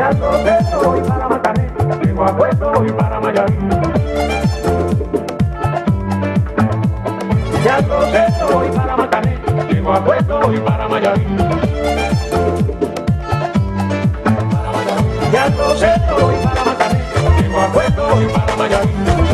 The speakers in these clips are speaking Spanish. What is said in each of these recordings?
Ya proceso voy para Macarena, llego a puesto voy para Mayarí. Ya proceso voy para Macarena, llego a puesto voy para Mayarí. Ya proceso voy para Macarena, llego a puesto voy para Mayarí.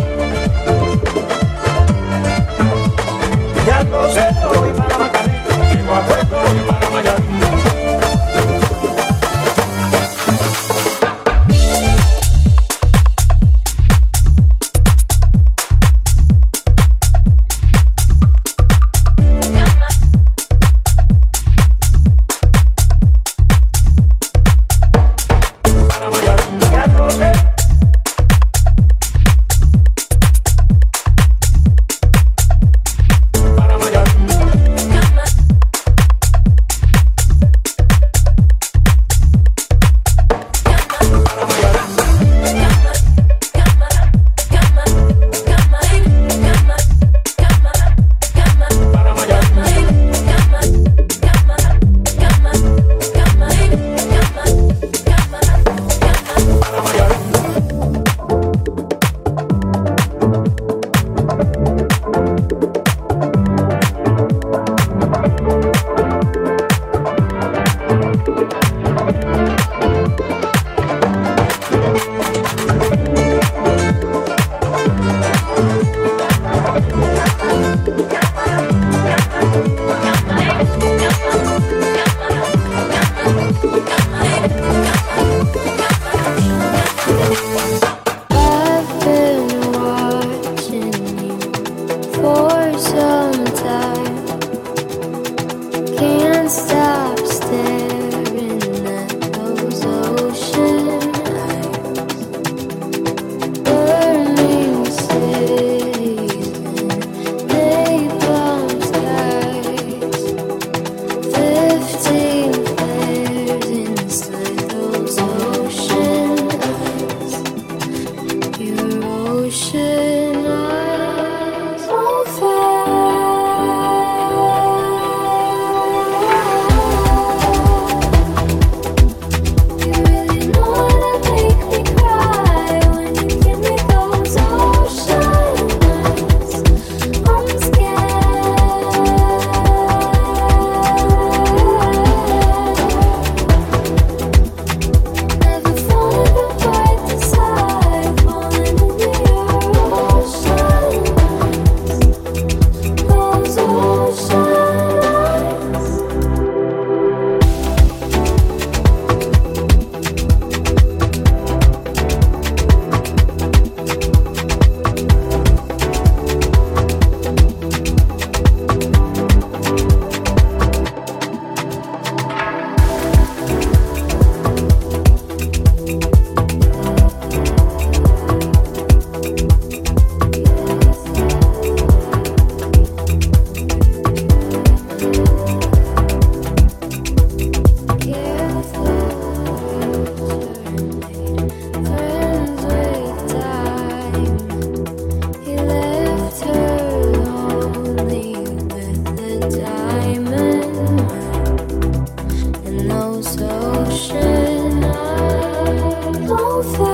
Ph